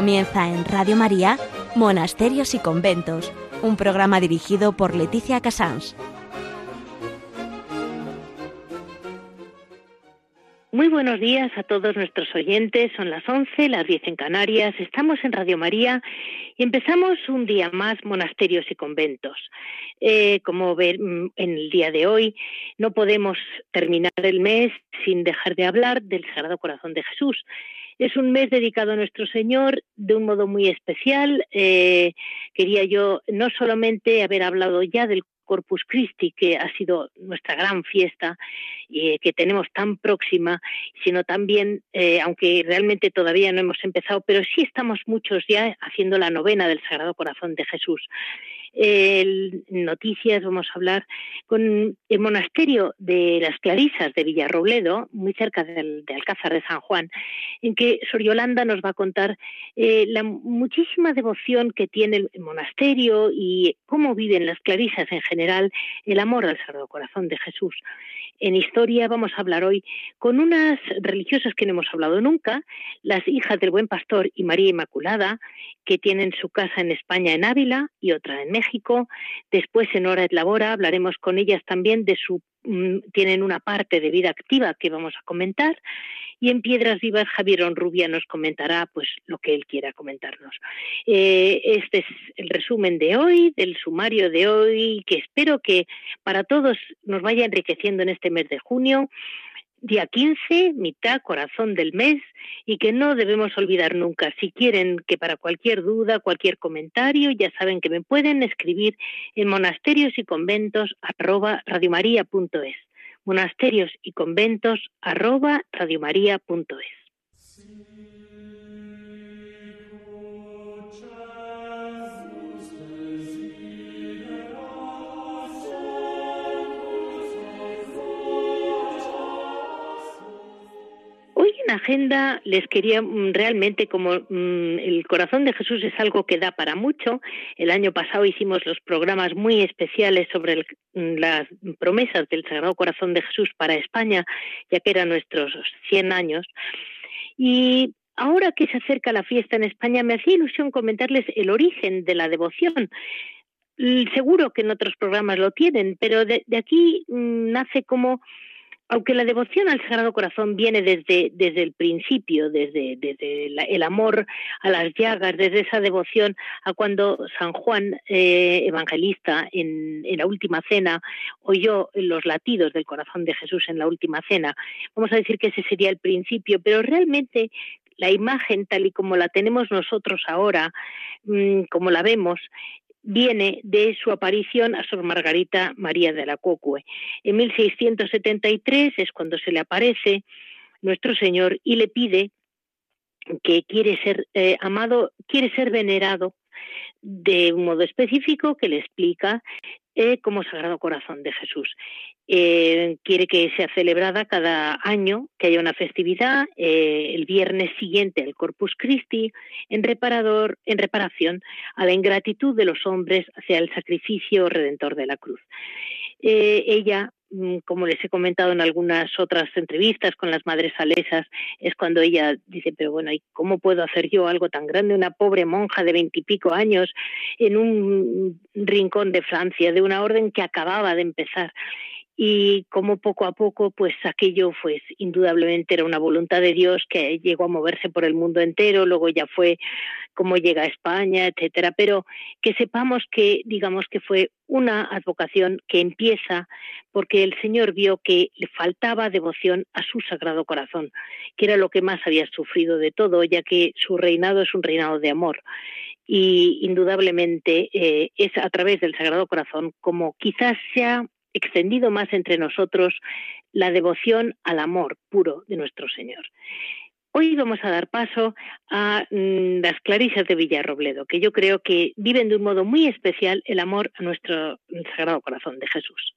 Comienza en Radio María, Monasterios y Conventos, un programa dirigido por Leticia Casans. Muy buenos días a todos nuestros oyentes. Son las 11, las 10 en Canarias. Estamos en Radio María y empezamos un día más monasterios y conventos. Eh, como ver mm, en el día de hoy, no podemos terminar el mes sin dejar de hablar del Sagrado Corazón de Jesús. Es un mes dedicado a nuestro Señor de un modo muy especial. Eh, quería yo no solamente haber hablado ya del Corpus Christi, que ha sido nuestra gran fiesta y que tenemos tan próxima, sino también, eh, aunque realmente todavía no hemos empezado, pero sí estamos muchos ya haciendo la novena del Sagrado Corazón de Jesús el noticias vamos a hablar con el monasterio de las Clarisas de Villarrobledo, muy cerca del, de Alcázar de San Juan, en que Sor Yolanda nos va a contar eh, la muchísima devoción que tiene el monasterio y cómo viven las Clarisas en general el amor al Sagrado Corazón de Jesús. En historia vamos a hablar hoy con unas religiosas que no hemos hablado nunca, las hijas del Buen Pastor y María Inmaculada, que tienen su casa en España en Ávila y otra en México. Después en Hora et Labora hablaremos con ellas también de su mm, tienen una parte de vida activa que vamos a comentar y en Piedras Vivas Javier Onrubia nos comentará pues lo que él quiera comentarnos. Eh, este es el resumen de hoy, del sumario de hoy, que espero que para todos nos vaya enriqueciendo en este mes de junio día 15, mitad, corazón del mes, y que no debemos olvidar nunca. Si quieren que para cualquier duda, cualquier comentario, ya saben que me pueden escribir en monasterios y conventos arroba radiomaria.es. Monasterios y conventos arroba radiomaria.es. en agenda les quería mm, realmente, como mm, el corazón de Jesús es algo que da para mucho, el año pasado hicimos los programas muy especiales sobre mm, las promesas del Sagrado Corazón de Jesús para España, ya que eran nuestros 100 años. Y ahora que se acerca la fiesta en España, me hacía ilusión comentarles el origen de la devoción. Seguro que en otros programas lo tienen, pero de aquí nace como aunque la devoción al Sagrado Corazón viene desde, desde el principio, desde, desde el amor a las llagas, desde esa devoción a cuando San Juan eh, Evangelista en, en, la última cena oyó los latidos del corazón de Jesús en la última cena, vamos a decir que ese sería el principio, pero realmente la imagen tal y como la tenemos nosotros ahora, mm, como la vemos, viene de su aparición a Sor Margarita María de la Cocue. En 1673 es cuando se le aparece nuestro Señor y le pide que quiere ser eh, amado, quiere ser venerado de un modo específico que le explica eh, como Sagrado Corazón de Jesús. Eh, quiere que sea celebrada cada año, que haya una festividad eh, el viernes siguiente al Corpus Christi en, reparador, en reparación a la ingratitud de los hombres hacia el sacrificio redentor de la cruz. ella Mm, como les he comentado en algunas otras entrevistas con las madres salesas, es cuando ella dice, pero bueno, ¿y cómo puedo hacer yo algo tan grande? Una pobre monja de veintipico años en un rincón de Francia, de una orden que acababa de empezar y como poco a poco pues aquello pues indudablemente era una voluntad de Dios que llegó a moverse por el mundo entero, luego ya fue como llega a España, etcétera, pero que sepamos que digamos que fue una advocación que empieza porque el Señor vio que le faltaba devoción a su Sagrado Corazón, que era lo que más había sufrido de todo, ya que su reinado es un reinado de amor. Y indudablemente eh, es a través del Sagrado Corazón como quizás sea extendido más entre nosotros la devoción al amor puro de nuestro Señor. Hoy vamos a dar paso a mm, las Clarisas de Villarrobledo, que yo creo que viven de un modo muy especial el amor a nuestro Sagrado Corazón de Jesús.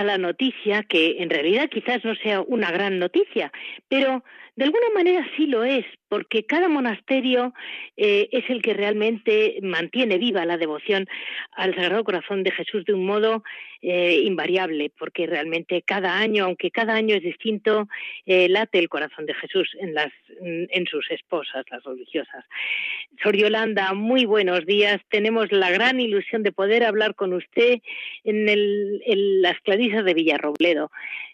A la noticia que en realidad quizás no sea una gran noticia, pero de alguna manera sí lo es, porque cada monasterio eh, es el que realmente mantiene viva la devoción al Sagrado Corazón de Jesús de un modo eh, invariable, porque realmente cada año, aunque cada año es distinto, eh, late el corazón de Jesús en, las, en sus esposas, las religiosas. Sor Yolanda, muy buenos días. Tenemos la gran ilusión de poder hablar con usted en, el, en las Clarisas de Villarrobledo.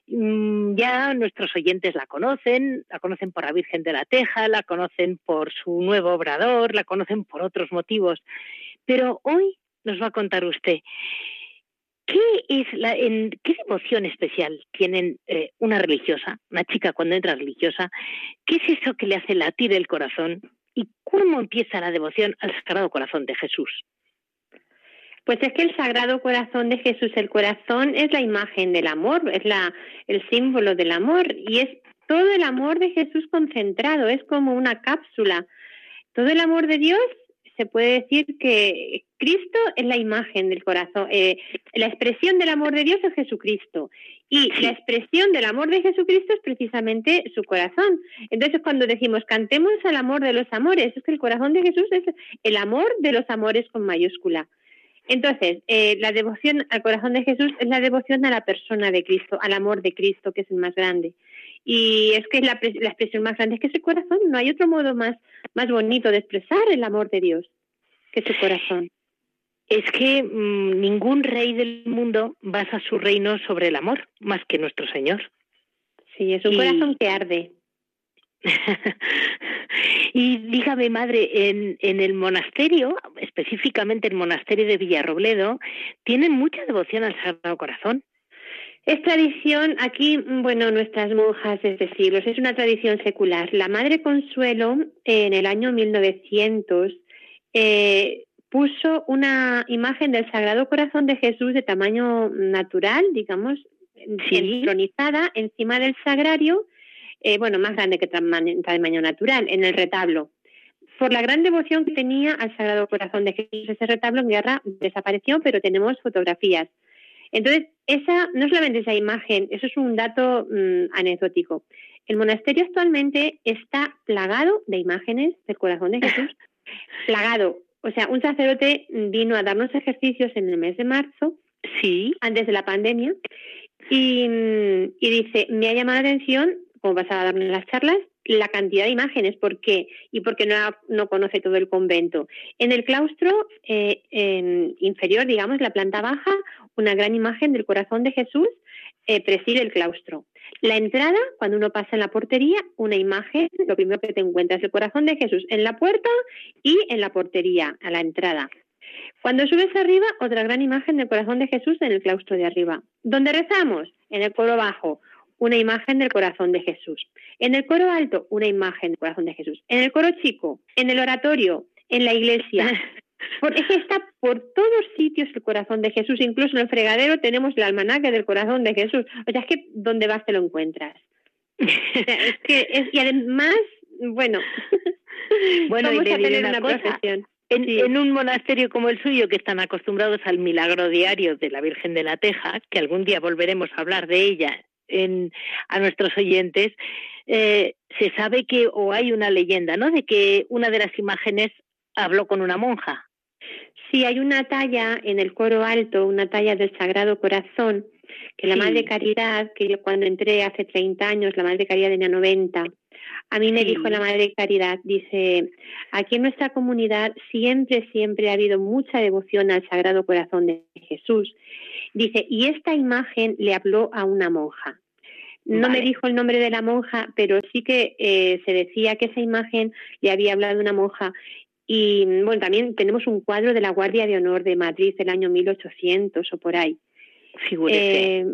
Mm, ya nuestros oyentes la conocen, la conocen por la Virgen de la Teja, la conocen por su nuevo obrador, la conocen por otros motivos. Pero hoy nos va a contar usted ¿Qué es la, en, qué devoción especial tienen eh, una religiosa, una chica cuando entra religiosa? ¿Qué es eso que le hace latir el corazón? ¿Y cómo empieza la devoción al Sagrado Corazón de Jesús? Pues es que el Sagrado Corazón de Jesús, el corazón es la imagen del amor, es la, el símbolo del amor y es todo el amor de Jesús concentrado, es como una cápsula. Todo el amor de Dios se puede decir que Cristo es la imagen del corazón, eh, la expresión del amor de Dios es Jesucristo y la expresión del amor de Jesucristo es precisamente su corazón. Entonces cuando decimos cantemos al amor de los amores, es que el corazón de Jesús es el amor de los amores con mayúscula. Entonces, eh, la devoción al corazón de Jesús es la devoción a la persona de Cristo, al amor de Cristo, que es el más grande. Y es que la, la expresión más grande es que es el corazón. No hay otro modo más, más bonito de expresar el amor de Dios que su corazón. Es que mm, ningún rey del mundo basa su reino sobre el amor, más que nuestro Señor. Sí, es un corazón que arde. y dígame, madre, en, en el monasterio, específicamente el monasterio de Villarrobledo, tienen mucha devoción al Sagrado Corazón. Es tradición, aquí, bueno, nuestras monjas desde siglos, es una tradición secular. La Madre Consuelo, en el año 1900, eh, puso una imagen del Sagrado Corazón de Jesús de tamaño natural, digamos, sí. encima del sagrario, eh, bueno, más grande que tamaño natural, en el retablo. Por la gran devoción que tenía al Sagrado Corazón de Jesús, ese retablo en guerra desapareció, pero tenemos fotografías. Entonces, esa, no solamente esa imagen, eso es un dato mm, anecdótico. El monasterio actualmente está plagado de imágenes del corazón de Jesús, plagado. O sea, un sacerdote vino a darnos ejercicios en el mes de marzo, sí, antes de la pandemia, y, mm, y dice, me ha llamado la atención, como vas a darnos las charlas, la cantidad de imágenes, ¿por qué? Y porque no, no conoce todo el convento. En el claustro eh, en inferior, digamos, la planta baja, una gran imagen del corazón de Jesús eh, preside el claustro. La entrada, cuando uno pasa en la portería, una imagen, lo primero que te encuentras, el corazón de Jesús en la puerta y en la portería, a la entrada. Cuando subes arriba, otra gran imagen del corazón de Jesús en el claustro de arriba. ¿Dónde rezamos? En el coro bajo, una imagen del corazón de Jesús. En el coro alto, una imagen del corazón de Jesús. En el coro chico, en el oratorio, en la iglesia. Porque está por todos sitios el corazón de Jesús, incluso en el fregadero tenemos el almanaque del corazón de Jesús. O sea, es que donde vas te lo encuentras. es que es, y además, bueno, bueno y a tener una, profesión. En, un monasterio como el suyo, que están acostumbrados al milagro diario de la Virgen de la Teja, que algún día volveremos a hablar de ella en, a nuestros oyentes, eh, se sabe que, o hay una leyenda, ¿no? De que una de las imágenes habló con una monja. Sí, hay una talla en el coro alto, una talla del Sagrado Corazón, que la Madre Caridad, que yo cuando entré hace 30 años, la Madre Caridad tenía 90, a mí me dijo la Madre Caridad, dice, aquí en nuestra comunidad siempre, siempre ha habido mucha devoción al Sagrado Corazón de Jesús. Dice, y esta imagen le habló a una monja. No me dijo el nombre de la monja, pero sí que eh, se decía que esa imagen le había hablado una monja y bueno, también tenemos un cuadro de la Guardia de Honor de Madrid del año 1800 o por ahí. Eh,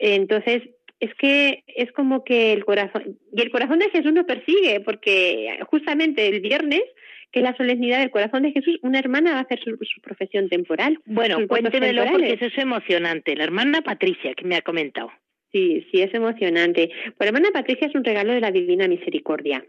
entonces, es que es como que el corazón, y el corazón de Jesús nos persigue, porque justamente el viernes, que la solemnidad del corazón de Jesús, una hermana va a hacer su, profesión temporal. Bueno, cuéntemelo porque eso es emocionante. La hermana Patricia, que me ha comentado. Sí, sí, es emocionante. Pues la hermana Patricia es un regalo de la Divina Misericordia.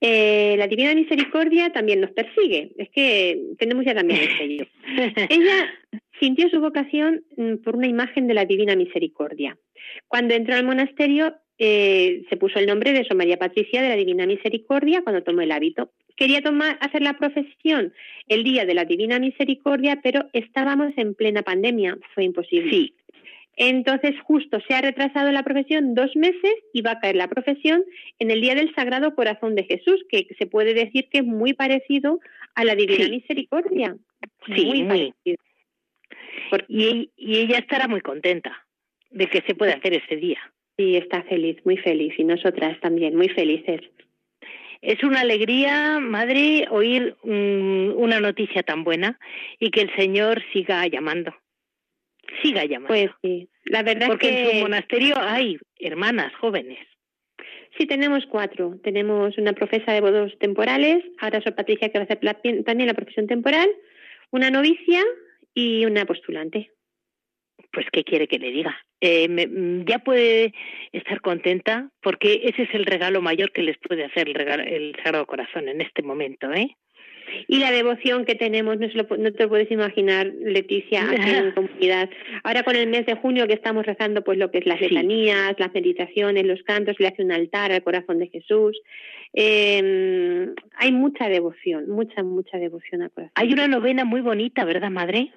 Eh, la Divina Misericordia también nos persigue, es que tenemos ya también el sello. ella, sintió su vocación mm, por una imagen de la Divina Misericordia. Cuando entró al monasterio eh, se puso el nombre de Sor María Patricia de la Divina Misericordia cuando tomó el hábito. Quería tomar, hacer la profesión el día de la Divina Misericordia, pero estábamos en plena pandemia, fue imposible. Sí. Entonces, justo se ha retrasado la profesión dos meses y va a caer la profesión en el Día del Sagrado Corazón de Jesús, que se puede decir que es muy parecido a la Divina Misericordia. Sí, muy, parecido. Y, y ella estará muy contenta de que se pueda hacer ese día. Sí, está feliz, muy feliz, y nosotras también, muy felices. Es una alegría, madre, oír mm, una noticia tan buena y que el Señor siga llamando. Siga llamando. Pues sí, la verdad Porque que... en su monasterio hay hermanas jóvenes. Sí, tenemos cuatro. Tenemos una profesa de bodos temporales, ahora soy Patricia que va a hacer también la profesión temporal, una novicia y una postulante. Pues, ¿qué quiere que le diga? Eh, mm, ya puede estar contenta porque ese es el regalo mayor que les puede hacer el, regalo, el Sagrado Corazón en este momento, ¿eh? Y la devoción que tenemos, no, lo, no te lo puedes imaginar, Leticia, en comunidad. Ahora con el mes de junio que estamos rezando, pues lo que es las letanías, las meditaciones, los cantos, le hace un altar al corazón de Jesús. Eh, hay mucha devoción, mucha, mucha devoción al corazón. Hay una novena muy bonita, ¿verdad, madre?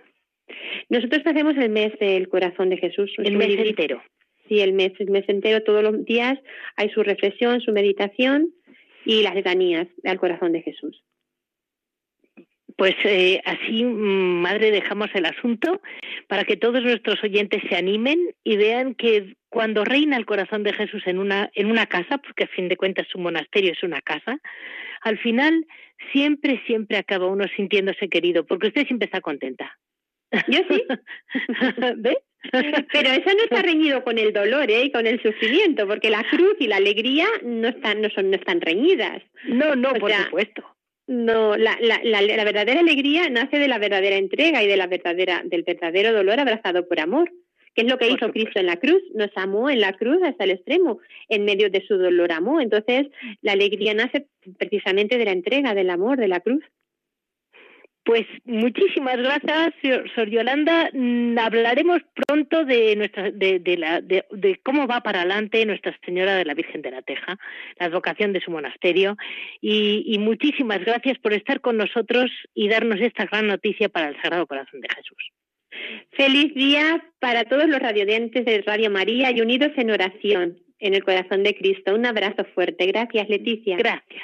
Nosotros hacemos el mes del corazón de Jesús. El mes entero. Sí, el mes, el mes entero, todos los días hay su reflexión, su meditación y las letanías al corazón de Jesús. Pues eh, así, mm, madre, dejamos el asunto para que todos nuestros oyentes se animen y vean que cuando reina el corazón de Jesús en una, en una casa, porque a fin de cuentas su monasterio es una casa, al final siempre, siempre acaba uno sintiéndose querido, porque usted siempre está contenta. Yo sí. ¿Ves? Pero eso no está reñido con el dolor ¿eh? y con el sufrimiento, porque la cruz y la alegría no están, no son, no están reñidas. No, no, por supuesto. No, la, la, la, la, verdadera alegría nace de la verdadera entrega y de la verdadera, del verdadero dolor abrazado por amor, que es lo que hizo Cristo en la cruz. Nos amó en la cruz hasta el extremo, en medio de su dolor amó. Entonces, la alegría nace precisamente de la entrega, del amor, de la cruz. Pues muchísimas gracias, Sor Yolanda. Mm, hablaremos pronto de nuestra, de, de, la, de, de, cómo va para adelante Nuestra Señora de la Virgen de la Teja, la advocación de su monasterio. Y, y muchísimas gracias por estar con nosotros y darnos esta gran noticia para el Sagrado Corazón de Jesús. Feliz día para todos los radiodientes de Radio María y unidos en oración en el corazón de Cristo. Un abrazo fuerte. Gracias, Leticia. Gracias.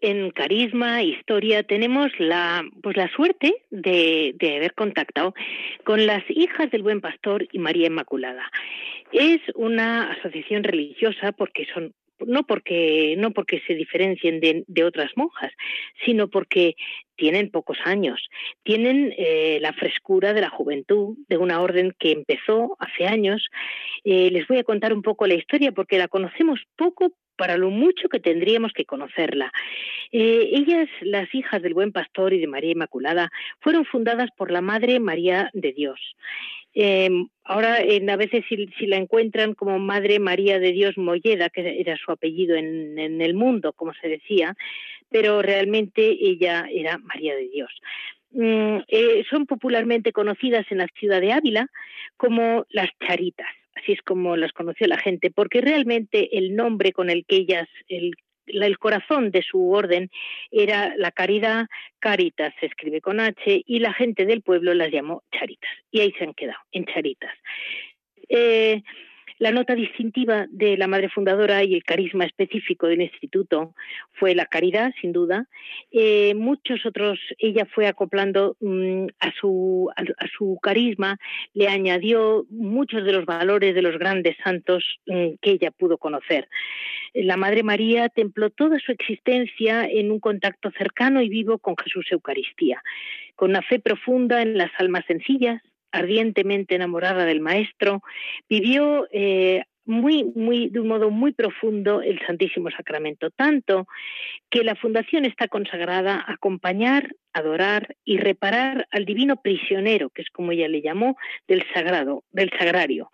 En Carisma, Historia, tenemos la, pues la suerte de, de haber contactado con las hijas del Buen Pastor y María Inmaculada. Es una asociación religiosa porque son no porque no porque se diferencien de, de, otras monjas, sino porque tienen pocos años, tienen eh, la frescura de la juventud, de una orden que empezó hace años. Eh, les voy a contar un poco la historia porque la conocemos poco para lo mucho que tendríamos que conocerla. Eh, ellas, las hijas del Buen Pastor y de María Inmaculada, fueron fundadas por la Madre María de Dios. Eh, ahora, a veces, si, la encuentran como Madre María de Dios Molleda, que era su apellido en, en el mundo, como se decía, pero realmente ella era María de Dios. Mm, eh, son popularmente conocidas en la ciudad de Ávila como las charitas así es como las conoció la gente, porque realmente el nombre con el que ellas, el, el corazón de su orden era la caridad, Caritas se escribe con H, y la gente del pueblo las llamó Charitas, y ahí se han quedado, en Charitas. Eh, la nota distintiva de la madre fundadora y el carisma específico del instituto fue la caridad, sin duda. Eh, muchos otros, ella fue acoplando mmm, a, su, carisma, le añadió muchos de los valores de los grandes santos mmm, que ella pudo conocer. La Madre María templó toda su existencia en un contacto cercano y vivo con Jesús Eucaristía, con una fe profunda en las almas sencillas, ardientemente enamorada del Maestro, vivió eh, muy, muy, de un modo muy profundo el Santísimo Sacramento, tanto que la Fundación está consagrada a acompañar, adorar y reparar al divino prisionero, que es como ella le llamó, del sagrado, del sagrario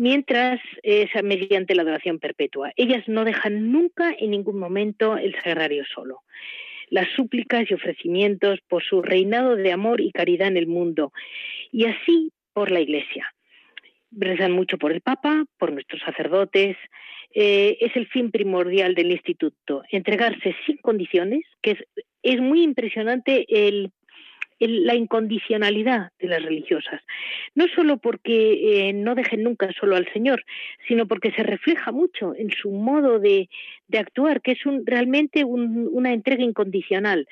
mientras es mediante la adoración perpetua. Ellas no dejan nunca en ningún momento el sagrario solo. Las súplicas y ofrecimientos por su reinado de amor y caridad en el mundo, y así por la Iglesia. Rezan mucho por el Papa, por nuestros sacerdotes. Eh, es el fin primordial del instituto, entregarse sin condiciones, que es, es muy impresionante el la incondicionalidad de las religiosas. No solo porque eh, no dejen nunca solo al Señor, sino porque se refleja mucho en su modo de, actuar, que es un, realmente una entrega incondicional.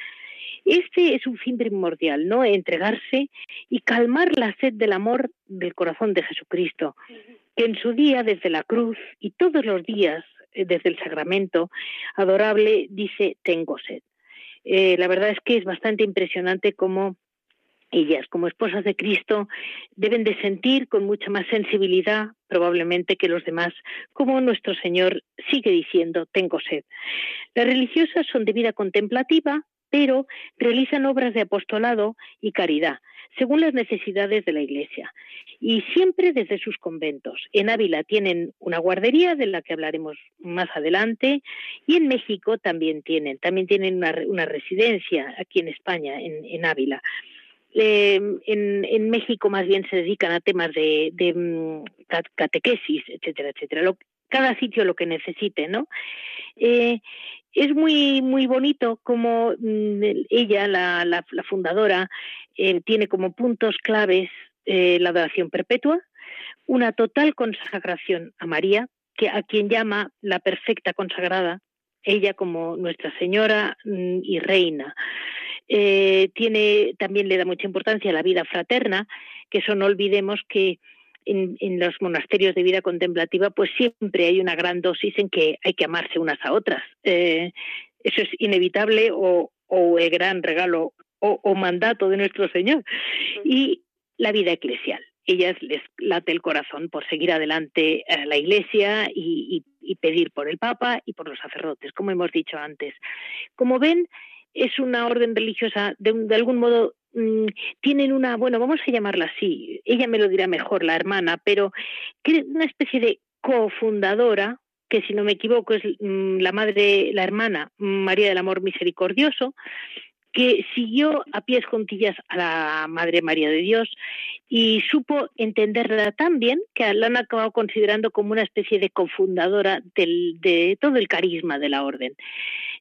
Este es un fin primordial, ¿no? Entregarse y calmar la sed del amor del corazón de Jesucristo, que en su día, desde la cruz y todos los días, eh, desde el sacramento adorable, dice, tengo sed. Eh, la verdad es que es bastante impresionante cómo ellas, como esposas de Cristo, deben de sentir con mucha más sensibilidad probablemente que los demás, como nuestro Señor sigue diciendo, tengo sed. Las religiosas son de vida contemplativa, pero realizan obras de apostolado y caridad, según las necesidades de la Iglesia, y siempre desde sus conventos. En Ávila tienen una guardería, de la que hablaremos más adelante, y en México también tienen, también tienen una, residencia aquí en España, en, Ávila. Eh, en, México más bien se dedican a temas de, mm, catequesis, etcétera, etcétera. cada sitio lo que necesite, ¿no? Eh, es muy muy bonito como mm, ella, la, fundadora, eh, tiene como puntos claves eh, la adoración perpetua, una total consagración a María, que a quien llama la perfecta consagrada, ella como Nuestra Señora mm, y Reina. Eh, tiene también le da mucha importancia a la vida fraterna, que eso no olvidemos que en, los monasterios de vida contemplativa, pues siempre hay una gran dosis en que hay que amarse unas a otras. Eh, eso es inevitable o, el gran regalo o, mandato de nuestro Señor. Y la vida eclesial. Ellas les late el corazón por seguir adelante a la Iglesia y, pedir por el Papa y por los sacerdotes, como hemos dicho antes. Como ven, es una orden religiosa de, de algún modo Mm, tienen una, bueno, vamos a llamarla así, ella me lo dirá mejor, la hermana, pero una especie de cofundadora, que si no me equivoco es mm, la madre, la hermana María del Amor Misericordioso, que siguió a pies juntillas a la Madre María de Dios y supo entenderla tan bien que la han acabado considerando como una especie de cofundadora de todo el carisma de la orden.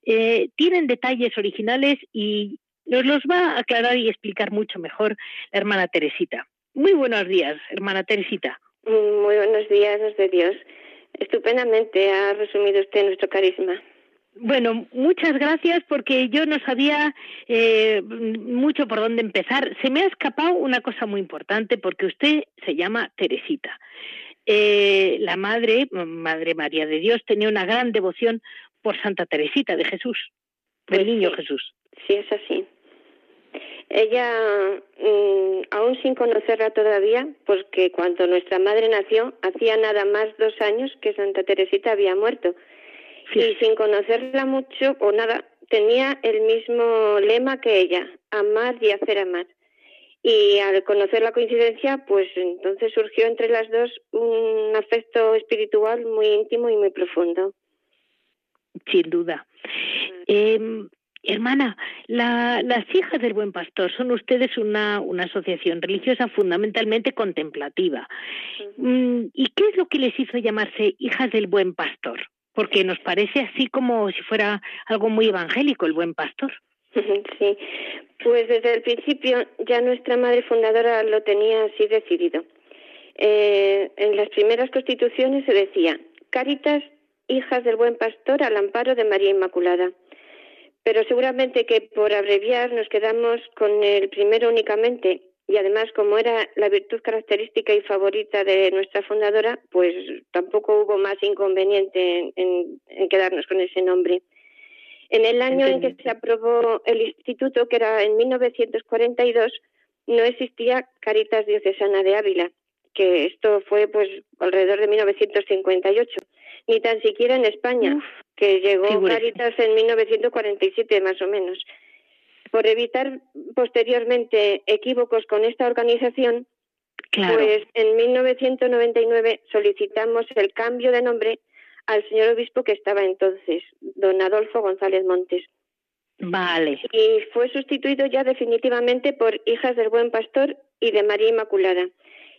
Eh, tienen detalles originales y nos los va a aclarar y explicar mucho mejor la hermana Teresita. Muy buenos días, hermana Teresita. Muy buenos días, de Dios. Estupendamente ha resumido usted nuestro carisma. Bueno, muchas gracias porque yo no sabía eh, mucho por dónde empezar. Se me ha escapado una cosa muy importante porque usted se llama Teresita. Eh, la madre, Madre María de Dios, tenía una gran devoción por Santa Teresita de Jesús, del pues niño Jesús. Sí, es así. Ella, mm, aún sin conocerla todavía, porque cuando nuestra madre nació, hacía nada más dos años que Santa Teresita había muerto. Y sin conocerla mucho o nada, tenía el mismo lema que ella, amar y hacer amar. Y al conocer la coincidencia, pues entonces surgió entre las dos un afecto espiritual muy íntimo y muy profundo. Sin duda. Eh, Hermana, las hijas del buen pastor son ustedes una, una asociación religiosa fundamentalmente contemplativa. Mm, ¿Y qué es lo que les hizo llamarse hijas del buen pastor? Porque nos parece así como si fuera algo muy evangélico el buen pastor. Sí, pues desde el principio ya nuestra madre fundadora lo tenía así decidido. Eh, en las primeras constituciones se decía, Caritas, hijas del buen pastor al amparo de María Inmaculada pero seguramente que por abreviar nos quedamos con el primero únicamente. Y además como era la virtud característica y favorita de nuestra fundadora, pues tampoco hubo más inconveniente en, quedarnos con ese nombre. En el año en que se aprobó el instituto, que era en 1942, no existía Caritas Diocesana de Ávila, que esto fue pues alrededor de 1958, ni tan siquiera en España, que llegó Caritas en 1947 más o menos. Por evitar posteriormente equívocos con esta organización, pues en 1999 solicitamos el cambio de nombre al señor obispo que estaba entonces, don Adolfo González Montes. Vale. Y fue sustituido ya definitivamente por Hijas del Buen Pastor y de María Inmaculada.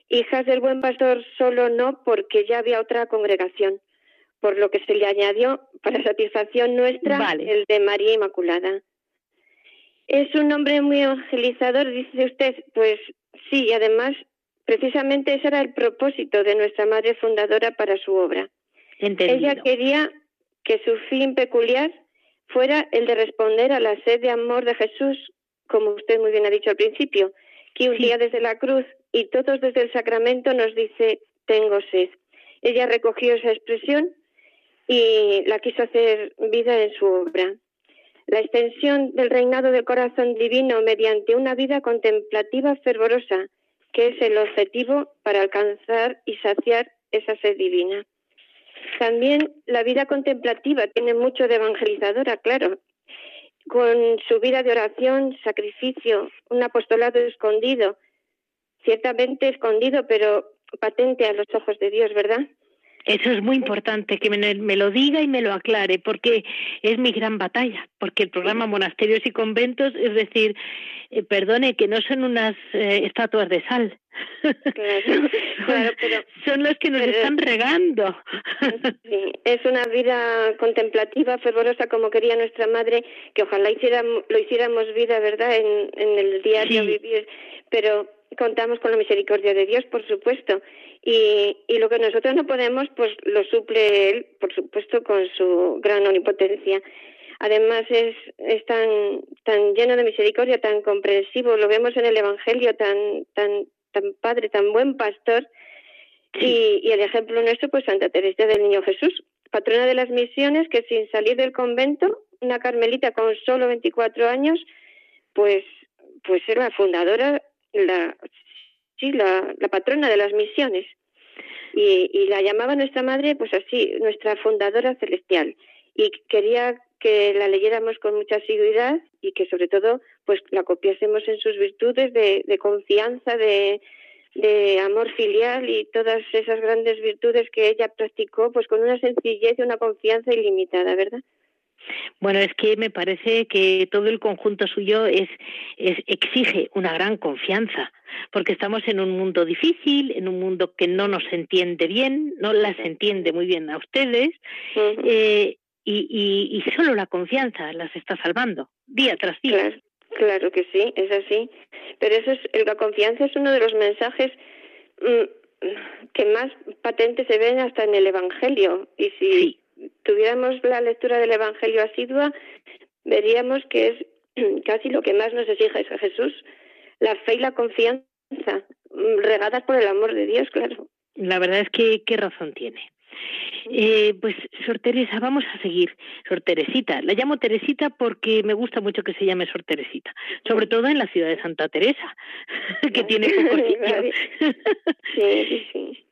Hijas del Buen Pastor solo no porque ya había otra congregación, por lo que se le añadió para satisfacción nuestra el de María Inmaculada. Es un nombre muy evangelizador, dice usted. Pues sí, y además, precisamente ese era el propósito de nuestra madre fundadora para su obra. Ella quería que su fin peculiar fuera el de responder a la sed de amor de Jesús, como usted muy bien ha dicho al principio, que un día desde la cruz y todos desde el sacramento nos dice, tengo sed. Ella recogió esa expresión y la quiso hacer vida en su obra. La extensión del reinado del corazón divino mediante una vida contemplativa fervorosa, que es el objetivo para alcanzar y saciar esa sed divina. También la vida contemplativa tiene mucho de evangelizadora, claro, con su vida de oración, sacrificio, un apostolado escondido, ciertamente escondido, pero patente a los ojos de Dios, ¿verdad? Eso es muy importante, que me, lo diga y me lo aclare, porque es mi gran batalla, porque el programa Monasterios y Conventos, es decir, eh, perdone, que no son unas eh, estatuas de sal. Claro, pero, son los que nos están regando. Sí, es una vida contemplativa, fervorosa, como quería nuestra madre, que ojalá hiciéramos, lo hiciéramos vida, ¿verdad?, en, en el diario vivir, pero contamos con la misericordia de Dios, por supuesto, y, y lo que nosotros no podemos, pues lo suple Él, por supuesto, con su gran omnipotencia. Además es, es tan, tan lleno de misericordia, tan comprensivo, lo vemos en el Evangelio, tan, tan, tan padre, tan buen pastor, y, y el ejemplo nuestro, pues Santa Teresa del Niño Jesús, patrona de las misiones, que sin salir del convento, una carmelita con solo 24 años, pues, pues era la fundadora la, sí, la, la patrona de las misiones. Y, y la llamaba nuestra madre, pues así, nuestra fundadora celestial. Y quería que la leyéramos con mucha asiduidad y que sobre todo pues la copiásemos en sus virtudes de, de confianza, de, de amor filial y todas esas grandes virtudes que ella practicó pues con una sencillez y una confianza ilimitada, ¿verdad? Bueno, es que me parece que todo el conjunto suyo es, es, exige una gran confianza, porque estamos en un mundo difícil, en un mundo que no nos entiende bien, no las entiende muy bien a ustedes, eh, y, y, y, solo la confianza las está salvando, día tras día. Claro, claro que sí, es así. Pero eso es, la confianza es uno de los mensajes mm, que más patentes se ven hasta en el Evangelio. Y si tuviéramos la lectura del Evangelio asidua, veríamos que es casi lo que más nos exige a Jesús, la fe y la confianza, mm, regadas por el amor de Dios, claro. La verdad es que qué razón tiene. Eh, pues Sor Teresa, vamos a seguir. Sor Teresita, la llamo Teresita porque me gusta mucho que se llame Sor Teresita, sobre todo en la ciudad de Santa Teresa, que tiene poco sitio. sí, sí, sí.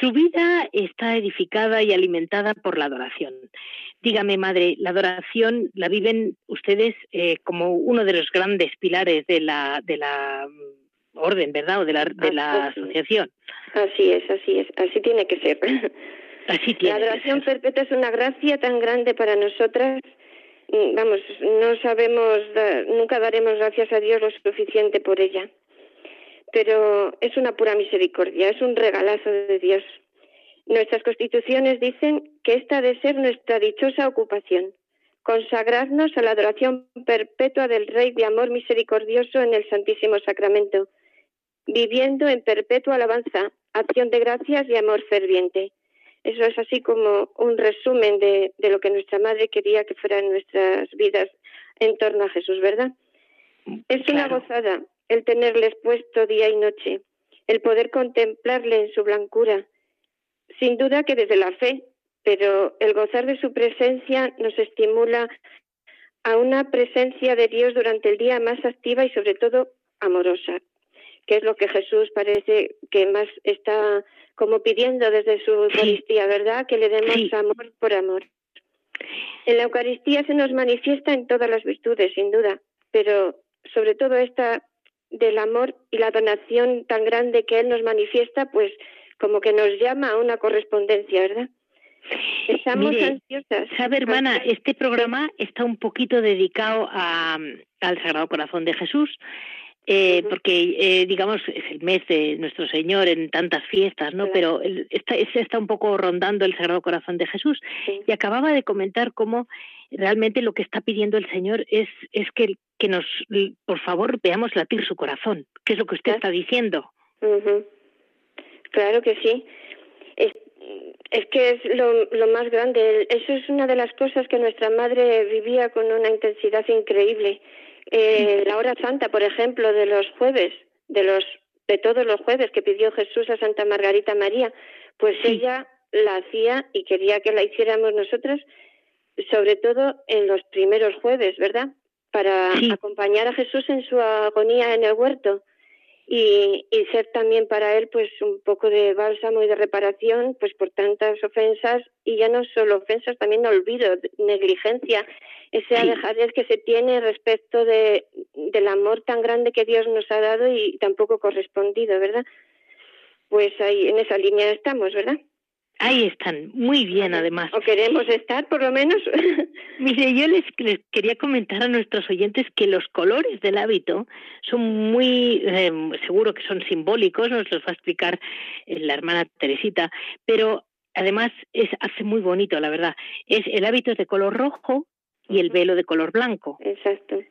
Su vida está edificada y alimentada por la adoración. Dígame, madre, la adoración la viven ustedes eh, como uno de los grandes pilares de la, de la mm, orden, ¿verdad? O de la, de la asociación. Así es, así es, así tiene que ser. Así tiene la adoración perpetua es una gracia tan grande para nosotras. Mm, vamos, no sabemos, nunca daremos gracias a Dios lo suficiente por ella pero es una pura misericordia, es un regalazo de Dios. Nuestras constituciones dicen que esta ha de ser nuestra dichosa ocupación, consagrarnos a la adoración perpetua del Rey de amor misericordioso en el Santísimo Sacramento, viviendo en perpetua alabanza, acción de gracias y amor ferviente. Eso es así como un resumen de, de lo que nuestra Madre quería que fueran nuestras vidas en torno a Jesús, ¿verdad? Es una gozada el tenerle expuesto día y noche, el poder contemplarle en su blancura. Sin duda que desde la fe, pero el gozar de su presencia nos estimula a una presencia de Dios durante el día más activa y sobre todo amorosa. que es lo que Jesús parece que más está como pidiendo desde su Eucaristía, ¿verdad? Que le demos amor por amor. En la Eucaristía se nos manifiesta en todas las virtudes, sin duda, pero sobre todo esta del amor y la donación tan grande que Él nos manifiesta, pues como que nos llama a una correspondencia, ¿verdad? Estamos ansiosas. Sabe, hermana, este programa está un poquito dedicado a, al Sagrado Corazón de Jesús, eh, porque eh, digamos es el mes de nuestro Señor en tantas fiestas, ¿no? Pero está, está un poco rondando el Sagrado Corazón de Jesús y acababa de comentar cómo realmente lo que está pidiendo el Señor es es que, que nos, por favor, veamos latir su corazón, que es lo que usted está diciendo. Claro que sí. Es, es que es lo, lo más grande. Eso es una de las cosas que nuestra madre vivía con una intensidad increíble eh, la hora santa, por ejemplo, de los jueves, de los de todos los jueves que pidió Jesús a Santa Margarita María, pues ella la hacía y quería que la hiciéramos nosotras, sobre todo en los primeros jueves, ¿verdad? Para acompañar a Jesús en su agonía en el huerto y, y ser también para él pues un poco de bálsamo y de reparación pues por tantas ofensas y ya no solo ofensas, también olvido, negligencia esa sí. dejadez que se tiene respecto de, del amor tan grande que Dios nos ha dado y tan poco correspondido, ¿verdad? Pues ahí en esa línea estamos, ¿verdad? Ahí están, muy bien además. O queremos estar, por lo menos. Mire, yo les, les, quería comentar a nuestros oyentes que los colores del hábito son muy, eh, seguro que son simbólicos, nos los va a explicar eh, la hermana Teresita, pero además es hace muy bonito, la verdad. Es el hábito es de color rojo, y el velo de color blanco. Exacto.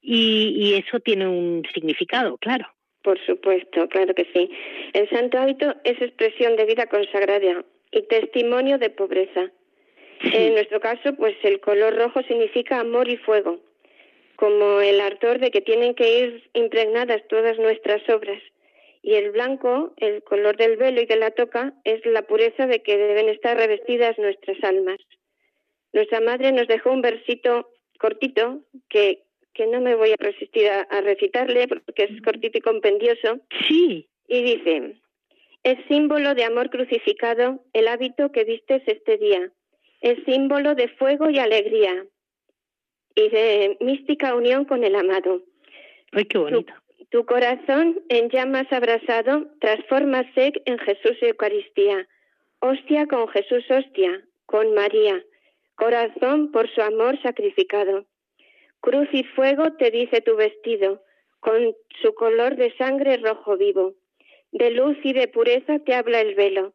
Y, y eso tiene un significado, claro. Por supuesto, claro que sí. El santo hábito es expresión de vida consagrada y testimonio de pobreza. En nuestro caso, pues el color rojo significa amor y fuego, como el ardor de que tienen que ir impregnadas todas nuestras obras. Y el blanco, el color del velo y de la toca, es la pureza de que deben estar revestidas nuestras almas. Nuestra madre nos dejó un versito cortito que, que no me voy a resistir a, a recitarle porque es cortito y compendioso. Sí. Y dice, es símbolo de amor crucificado el hábito que vistes este día. Es símbolo de fuego y alegría y de mística unión con el amado. Ay, qué bonito. Tu, tu corazón en llamas abrasado transfórmase en Jesús Eucaristía. Hostia con Jesús hostia, con María corazón por su amor sacrificado. Cruz y fuego te dice tu vestido, con su color de sangre rojo vivo. De luz y de pureza te habla el velo.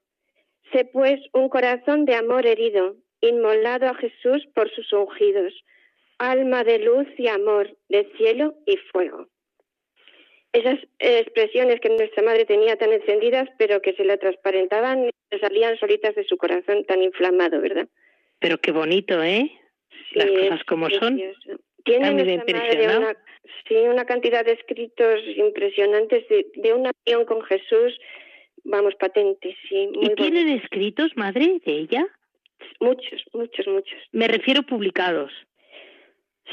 Sé pues un corazón de amor herido, inmolado a Jesús por sus ungidos, alma de luz y amor, de cielo y fuego. Esas expresiones que nuestra madre tenía tan encendidas, pero que se la transparentaban, salían solitas de su corazón tan inflamado, ¿verdad? Pero qué bonito, ¿eh? Sí, Las cosas como son. Tiene nuestra madre una, sí, una cantidad de escritos impresionantes de, de una unión con Jesús, vamos, patentes, sí. Muy ¿Y tienen escritos, madre, de ella? Muchos, muchos, muchos. Me refiero publicados.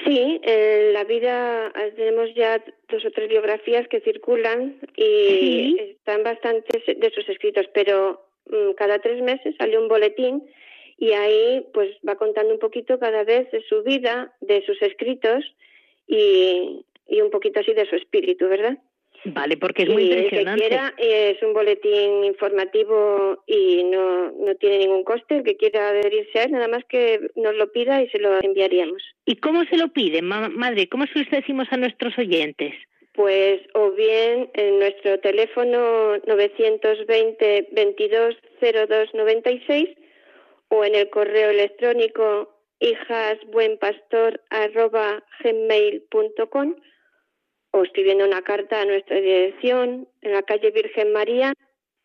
Sí, en la vida tenemos ya dos o tres biografías que circulan y ¿Sí? están bastantes de sus escritos, pero um, cada tres meses sale un boletín y ahí pues va contando un poquito cada vez de su vida, de sus escritos y, y un poquito así de su espíritu, ¿verdad? Vale, porque es muy y impresionante. El que quiera, es un boletín informativo y no, no tiene ningún coste. El que quiera adherirse a él, nada más que nos lo pida y se lo enviaríamos. ¿Y cómo se lo pide, ma madre? ¿Cómo se lo decimos a nuestros oyentes? Pues o bien en nuestro teléfono 920 22 02 96 o en el correo electrónico hijasbuenpastor@gmail.com o escribiendo una carta a nuestra dirección en la calle Virgen María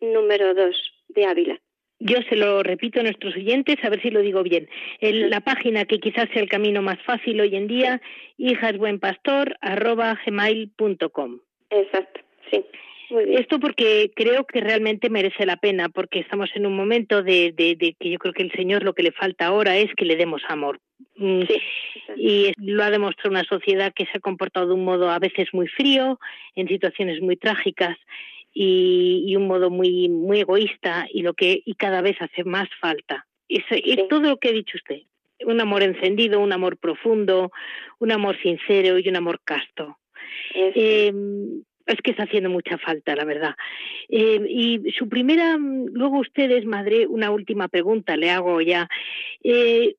número 2 de Ávila. Yo se lo repito a nuestros oyentes, a ver si lo digo bien. En la página que quizás sea el camino más fácil hoy en día, hijasbuenpastor.gmail.com. Exacto, sí. Esto porque creo que realmente merece la pena, porque estamos en un momento de, de, que yo creo que el Señor lo que le falta ahora es que le demos amor. Mm, y lo ha demostrado una sociedad que se ha comportado de un modo a veces muy frío, en situaciones muy trágicas y, un modo muy muy egoísta y lo que y cada vez hace más falta. Es, todo lo que ha dicho usted. Un amor encendido, un amor profundo, un amor sincero y un amor casto. Eh, es que está haciendo mucha falta, la verdad. Eh, y su primera, luego ustedes, madre, una última pregunta le hago ya. Eh,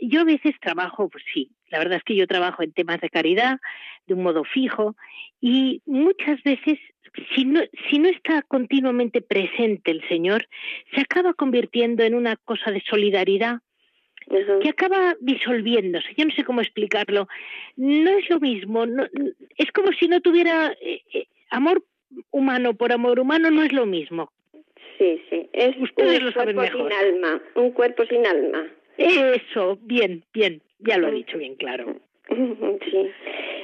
yo a veces trabajo, pues sí, la verdad es que yo trabajo en temas de caridad de un modo fijo y muchas veces si no está continuamente presente el Señor, se acaba convirtiendo en una cosa de solidaridad que acaba disolviéndose. Yo no sé cómo explicarlo. No es lo mismo. No, es como si no tuviera eh, eh, amor humano por amor humano, no es lo mismo. Sí, sí. Es Ustedes un cuerpo sin alma. Un cuerpo sin alma. Eso, bien, bien. Ya lo ha dicho bien claro. Sí.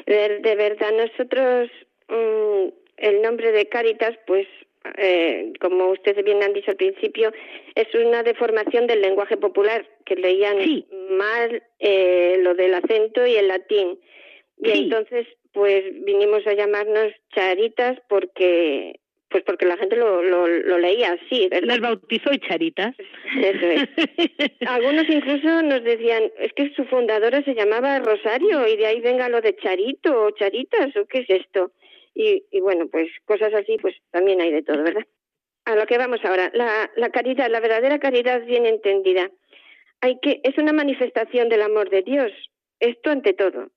De, verdad, nosotros, mm, el nombre de Caritas, pues eh, como ustedes bien han dicho al principio, es una deformación del lenguaje popular, que leían mal eh, lo del acento y el latín. Y entonces, pues vinimos a llamarnos charitas porque pues porque la gente lo, lo, leía así, ¿verdad? Las bautizó y charitas. Eso es. Algunos incluso nos decían, es que su fundadora se llamaba Rosario y de ahí venga lo de charito o charitas o qué es esto. Y, y bueno, pues cosas así, pues también hay de todo, ¿verdad? A lo que vamos ahora, la, la caridad, la verdadera caridad bien entendida. Hay que, es una manifestación del amor de Dios, esto ante todo,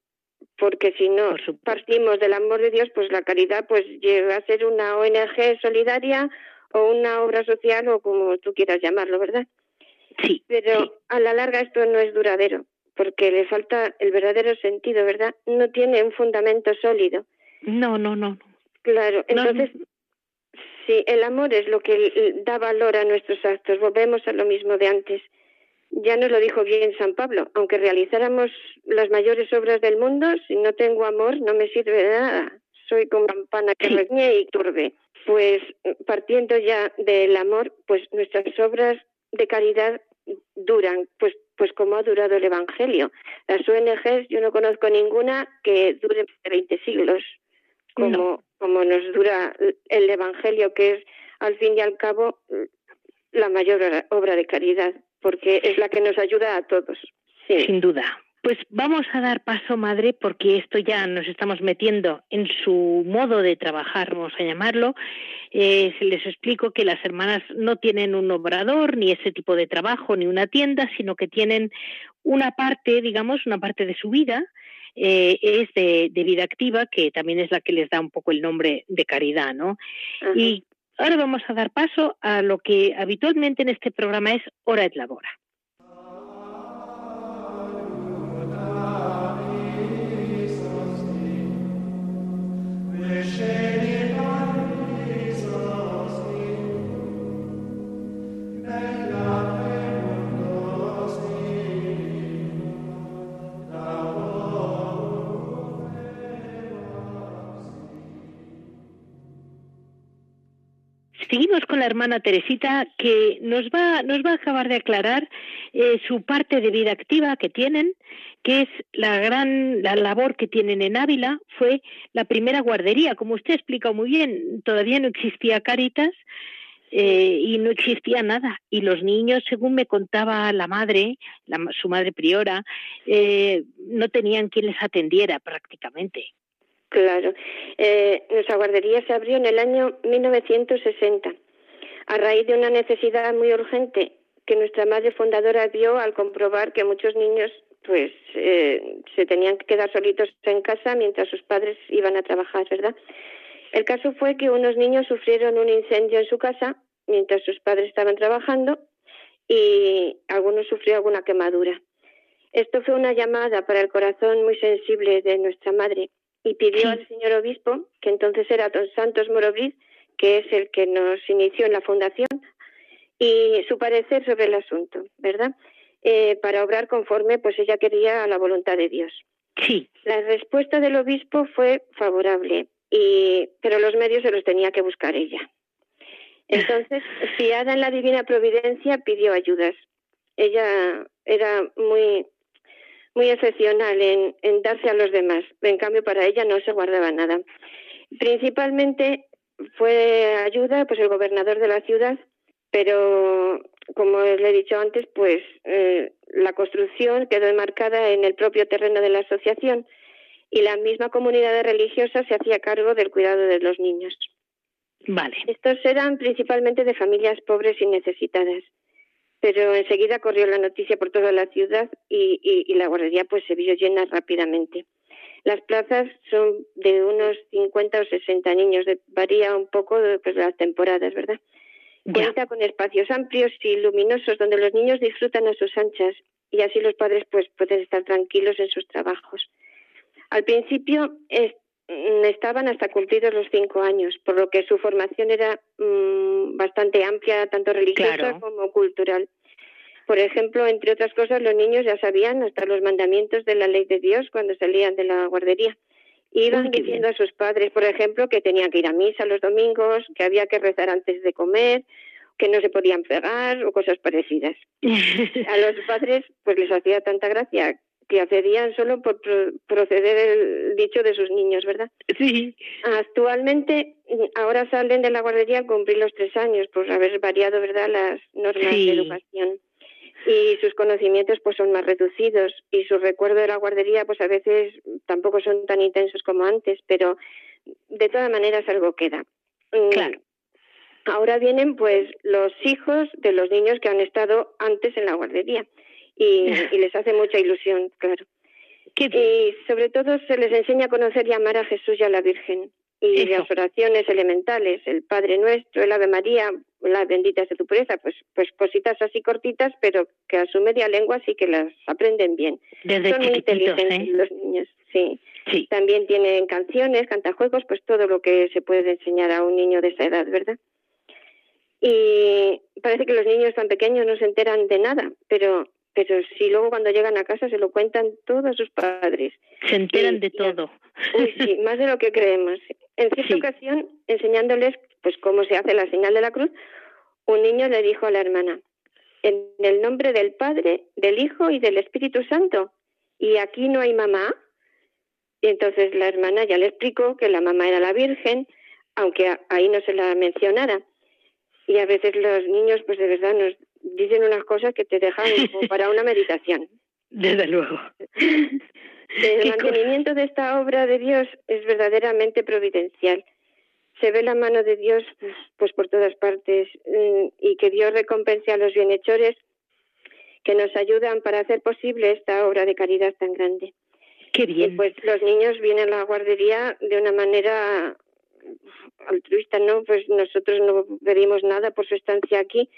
porque si no partimos del amor de Dios, pues la caridad pues llega a ser una ONG solidaria o una obra social o como tú quieras llamarlo, ¿verdad? Sí. Pero a la larga esto no es duradero, porque le falta el verdadero sentido, ¿verdad? No tiene un fundamento sólido. No, no, no. Claro, entonces, sí, el amor es lo que da valor a nuestros actos. Volvemos a lo mismo de antes. Ya nos lo dijo bien San Pablo, aunque realizáramos las mayores obras del mundo, si no tengo amor no me sirve de nada. Soy como campana que reñe y turbe. Pues partiendo ya del amor, pues nuestras obras de caridad duran, pues pues como ha durado el Evangelio. Las ONGs, yo no conozco ninguna que dure 20 siglos como, como nos dura el Evangelio, que es al fin y al cabo la mayor obra de caridad, porque es la que nos ayuda a todos. Sin duda. Pues vamos a dar paso, madre, porque esto ya nos estamos metiendo en su modo de trabajar, vamos a llamarlo. Eh, les explico que las hermanas no tienen un obrador, ni ese tipo de trabajo, ni una tienda, sino que tienen una parte, digamos, una parte de su vida eh, es de, vida activa, que también es la que les da un poco el nombre de caridad, ¿no? Y ahora vamos a dar paso a lo que habitualmente en este programa es Hora et Labora. Seguimos con la hermana Teresita que nos va, nos va a acabar de aclarar eh, su parte de vida activa que tienen, que es la gran la labor que tienen en Ávila, fue la primera guardería. Como usted ha explicado muy bien, todavía no existía Caritas eh, y no existía nada. Y los niños, según me contaba la madre, su madre priora, eh, no tenían quien les atendiera prácticamente. Claro. Eh, nuestra guardería se abrió en el año 1960, a raíz de una necesidad muy urgente que nuestra madre fundadora vio al comprobar que muchos niños pues eh, se tenían que quedar solitos en casa mientras sus padres iban a trabajar, ¿verdad? El caso fue que unos niños sufrieron un incendio en su casa mientras sus padres estaban trabajando y algunos sufrió alguna quemadura. Esto fue una llamada para el corazón muy sensible de nuestra madre y pidió al señor obispo, que entonces era don Santos Moroviz, que es el que nos inició en la fundación, y su parecer sobre el asunto, ¿verdad? Eh, para obrar conforme pues ella quería a la voluntad de Dios. Sí. La respuesta del obispo fue favorable y pero los medios se los tenía que buscar ella. Entonces, fiada en la divina providencia, pidió ayudas. Ella era muy muy excepcional en, en darse a los demás. En cambio, para ella no se guardaba nada. Principalmente fue ayuda, pues el gobernador de la ciudad, pero como le he dicho antes, pues eh, la construcción quedó enmarcada en el propio terreno de la asociación y la misma comunidad religiosa se hacía cargo del cuidado de los niños. Vale. Estos eran principalmente de familias pobres y necesitadas, pero enseguida corrió la noticia por toda la ciudad y, y, la guardería pues se vio llena rápidamente. Las plazas son de unos 50 o 60 niños, varía un poco de pues, las temporadas, ¿verdad? Cuenta con espacios amplios y luminosos donde los niños disfrutan a sus anchas y así los padres pues pueden estar tranquilos en sus trabajos. Al principio estaban hasta cumplidos los cinco años, por lo que su formación era mm, bastante amplia, tanto religiosa como cultural. Por ejemplo, entre otras cosas, los niños ya sabían hasta los mandamientos de la ley de Dios cuando salían de la guardería. Iban diciendo a sus padres, por ejemplo, que tenían que ir a misa los domingos, que había que rezar antes de comer, que no se podían pegar o cosas parecidas. a los padres pues les hacía tanta gracia que accedían solo por proceder el dicho de sus niños, ¿verdad? Sí. Actualmente, ahora salen de la guardería a cumplir los tres años, por haber variado, ¿verdad?, las normas de educación. Y sus conocimientos pues son más reducidos y su recuerdo de la guardería pues a veces tampoco son tan intensos como antes, pero de todas maneras algo queda. Mm, claro. Ahora vienen pues los hijos de los niños que han estado antes en la guardería y, les hace mucha ilusión, claro. y sobre todo se les enseña a conocer y amar a Jesús y a la Virgen. Y las oraciones elementales, el Padre Nuestro, el Ave María, la bendita de tu pureza, pues, pues cositas así cortitas, pero que a su media lengua sí que las aprenden bien. Desde Son muy inteligentes ¿eh? los niños, sí. sí. También tienen canciones, cantajuegos, pues todo lo que se puede enseñar a un niño de esa edad, ¿verdad? Y parece que los niños tan pequeños no se enteran de nada, pero pero si luego cuando llegan a casa se lo cuentan todos sus padres. Se enteran de todo. Uy, sí, más de lo que creemos. En cierta ocasión, enseñándoles pues cómo se hace la señal de la cruz, un niño le dijo a la hermana, en el nombre del Padre, del Hijo y del Espíritu Santo, ¿y aquí no hay mamá? Y entonces la hermana ya le explicó que la mamá era la Virgen, aunque ahí no se la mencionara. Y a veces los niños, pues de verdad, nos dicen unas cosas que te dejan como para una meditación. Desde luego. El mantenimiento de esta obra de Dios es verdaderamente providencial. Se ve la mano de Dios pues, pues por todas partes mm, y que Dios recompense a los bienhechores que nos ayudan para hacer posible esta obra de caridad tan grande. Qué bien. pues los niños vienen a la guardería de una manera altruista, ¿no? Pues nosotros no pedimos nada por su estancia aquí,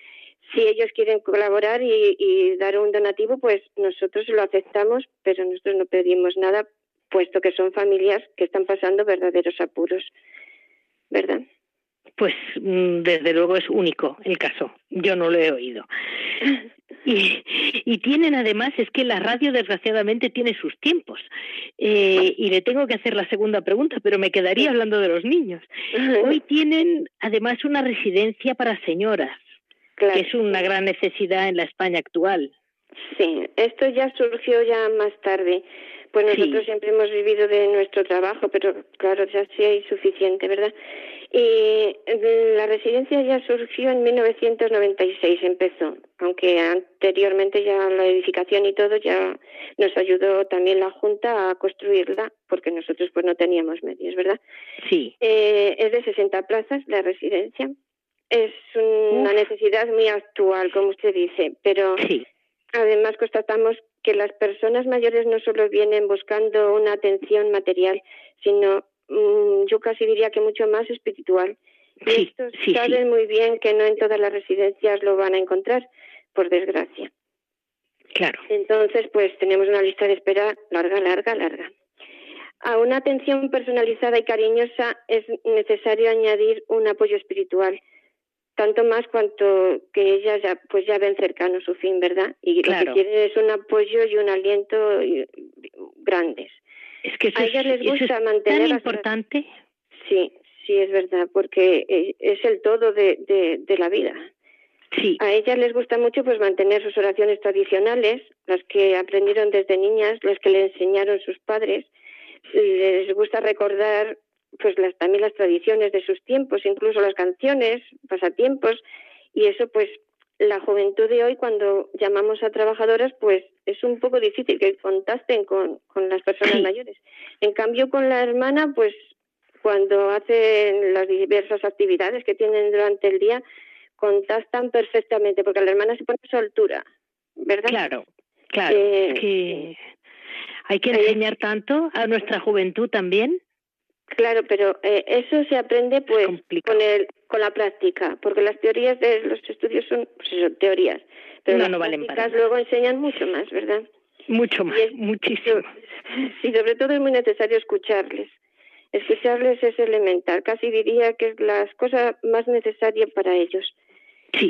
si ellos quieren colaborar y, dar un donativo, pues nosotros lo aceptamos, pero nosotros no pedimos nada, puesto que son familias que están pasando verdaderos apuros, ¿verdad? Pues mm, desde luego es único el caso. Yo no lo he oído. Y, y tienen además, es que la radio desgraciadamente tiene sus tiempos. Eh, y le tengo que hacer la segunda pregunta, pero me quedaría hablando de los niños. Hoy tienen además una residencia para señoras que es una gran necesidad en la España actual. Sí, esto ya surgió ya más tarde. Pues nosotros siempre hemos vivido de nuestro trabajo, pero claro, ya sí hay suficiente, ¿verdad? Y mm, la residencia ya surgió en 1996, empezó, aunque anteriormente ya la edificación y todo ya nos ayudó también la Junta a construirla, porque nosotros pues no teníamos medios, ¿verdad? Sí. Eh, es de 60 plazas la residencia es una necesidad muy actual, como usted dice, pero además constatamos que las personas mayores no solo vienen buscando una atención material, sino mm, yo casi diría que mucho más espiritual. Y estos saben muy bien que no en todas las residencias lo van a encontrar, por desgracia. Claro. Entonces, pues tenemos una lista de espera larga, larga, larga. A una atención personalizada y cariñosa es necesario añadir un apoyo espiritual tanto más cuanto que ellas ya pues ya ven cercano su fin, ¿verdad? Y lo que quieren es un apoyo y un aliento grandes. Es que eso a ellas les gusta mantener tan importante. Sí, sí, es verdad, porque es el todo de, de, la vida. Sí. A ellas les gusta mucho pues mantener sus oraciones tradicionales, las que aprendieron desde niñas, las que le enseñaron sus padres. Les gusta recordar pues las, también las tradiciones de sus tiempos, incluso las canciones, pasatiempos, y eso pues la juventud de hoy cuando llamamos a trabajadoras pues es un poco difícil que contacten con, con las personas mayores. En cambio con la hermana pues cuando hacen las diversas actividades que tienen durante el día contactan perfectamente porque la hermana se pone a su altura, ¿verdad? Claro, claro. Eh, que hay que enseñar tanto a nuestra juventud también. Claro, pero eh, eso se aprende pues con el con la práctica, porque las teorías de los estudios son pues eso, teorías, pero las prácticas luego enseñan mucho más, ¿verdad? Mucho más, muchísimo. Sí, sobre todo es muy necesario escucharles. Escucharles es elemental, casi diría que es la cosa más necesaria para ellos. Si,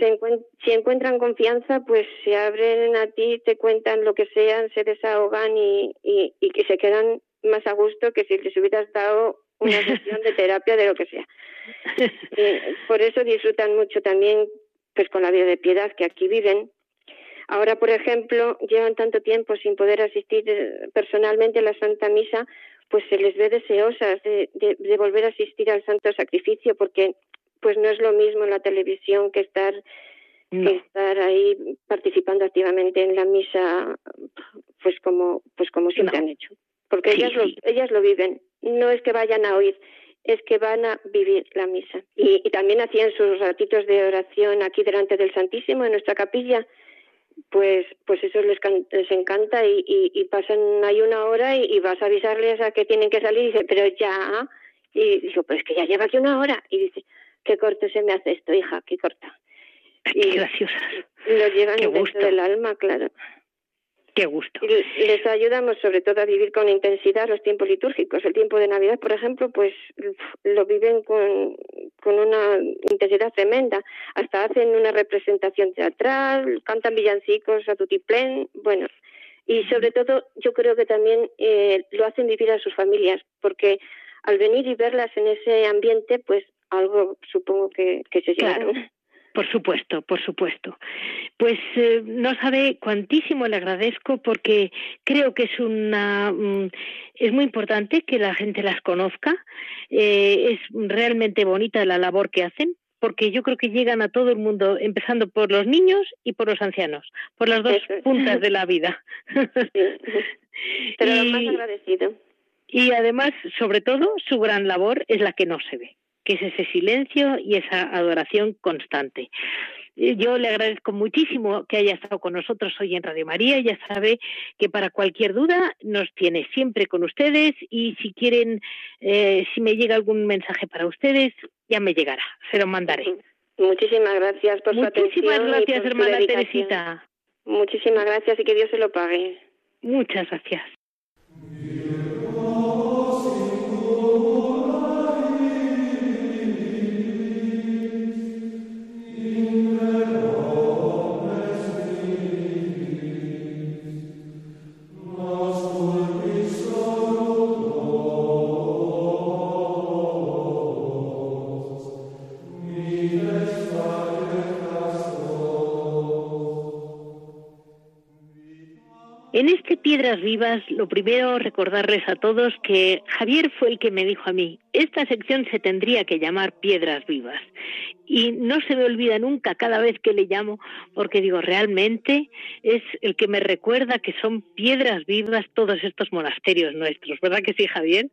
si, encuentran confianza, pues se abren a ti, te cuentan lo que sean, se desahogan y, y, y que se quedan más a gusto que si les hubieras dado una sesión de terapia de lo que sea. Eh, por eso disfrutan mucho también pues con la vida de piedad que aquí viven. Ahora, por ejemplo, llevan tanto tiempo sin poder asistir eh, personalmente a la Santa Misa, pues se les ve deseosas de, de, volver a asistir al Santo Sacrificio, porque pues no es lo mismo en la televisión que estar que estar ahí participando activamente en la misa, pues como pues como siempre han hecho, porque ellas lo, ellas lo viven no es que vayan a oír, es que van a vivir la misa. Y, también hacían sus ratitos de oración aquí delante del Santísimo, en nuestra capilla. Pues, pues eso les, les encanta y, y, pasan ahí una hora y, vas a avisarles a que tienen que salir y dice, pero ya. Y digo, pues que ya lleva aquí una hora. Y dice, qué corto se me hace esto, hija, qué corta. Qué graciosa. Lo llevan dentro del alma, claro. Qué gusto. Les ayudamos sobre todo a vivir con intensidad los tiempos litúrgicos. El tiempo de Navidad, por ejemplo, pues lo viven con, con una intensidad tremenda. Hasta hacen una representación teatral, cantan villancicos a tutiplén, bueno. Y sobre todo yo creo que también eh, lo hacen vivir a sus familias, porque al venir y verlas en ese ambiente, pues algo supongo que, que se claro. Por supuesto, por supuesto. Pues eh, no sabe cuantísimo le agradezco porque creo que es una mm, es muy importante que la gente las conozca. Eh, es realmente bonita la labor que hacen porque yo creo que llegan a todo el mundo, empezando por los niños y por los ancianos, por las dos puntas de la vida. Pero y, más agradecido. Y además, sobre todo, su gran labor es la que no se ve que es ese silencio y esa adoración constante. Eh, yo le agradezco muchísimo que haya estado con nosotros hoy en Radio María. Ya sabe que para cualquier duda nos tiene siempre con ustedes y si quieren, eh, si me llega algún mensaje para ustedes, ya me llegará, se lo mandaré. Muchísimas gracias por su atención. Muchísimas gracias, hermana Teresita. Muchísimas gracias y que Dios se lo pague. Muchas gracias. En este Piedras Vivas, lo primero recordarles a todos que Javier fue el que me dijo a mí, esta sección se tendría que llamar Piedras Vivas. Y no se me olvida nunca cada vez que le llamo, porque digo, realmente es el que me recuerda que son piedras vivas todos estos monasterios nuestros, ¿verdad que sí, Javier?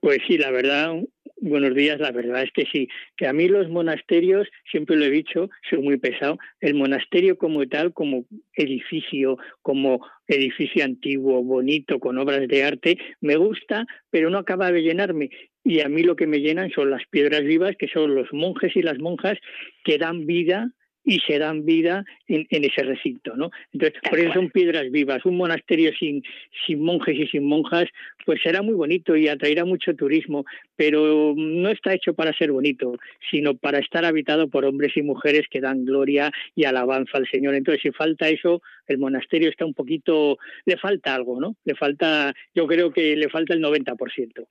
Pues sí, la verdad, buenos días, la verdad es que sí, que a mí los monasterios, siempre lo he dicho, soy muy pesado, el monasterio como tal, como edificio, como edificio antiguo, bonito, con obras de arte, me gusta, pero no acaba de llenarme. Y a mí lo que me llenan son las piedras vivas, que son los monjes y las monjas que dan vida y se dan vida en, ese recinto, ¿no? Entonces, por eso son piedras vivas. Un monasterio sin, sin monjes y sin monjas, pues será muy bonito y atraerá mucho turismo, pero no está hecho para ser bonito, sino para estar habitado por hombres y mujeres que dan gloria y alabanza al Señor. Entonces, si falta eso, el monasterio está un poquito, le falta algo, ¿no? Le falta, yo creo que le falta el 90%.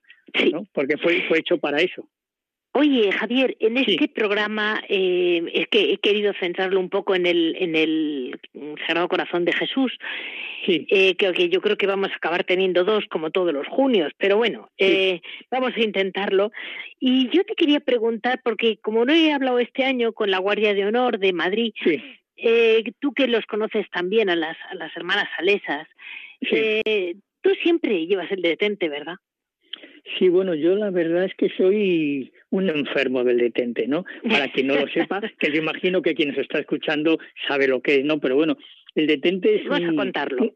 ¿no? Porque fue, fue hecho para eso. Oye, Javier, en este programa eh, es que he querido centrarlo un poco en el, en el Sagrado Corazón de Jesús, eh, que, yo creo que vamos a acabar teniendo dos como todos los junios, pero bueno, eh, vamos a intentarlo. Y yo te quería preguntar, porque como no he hablado este año con la Guardia de Honor de Madrid, tú que los conoces también a las, a las hermanas salesas, tú siempre llevas el detente, ¿verdad? Sí, bueno, yo la verdad es que soy un enfermo del detente, ¿no? Para quien no lo sepa, que yo imagino que quien nos está escuchando sabe lo que es, ¿no? Pero bueno, el detente es Vamos a contarlo.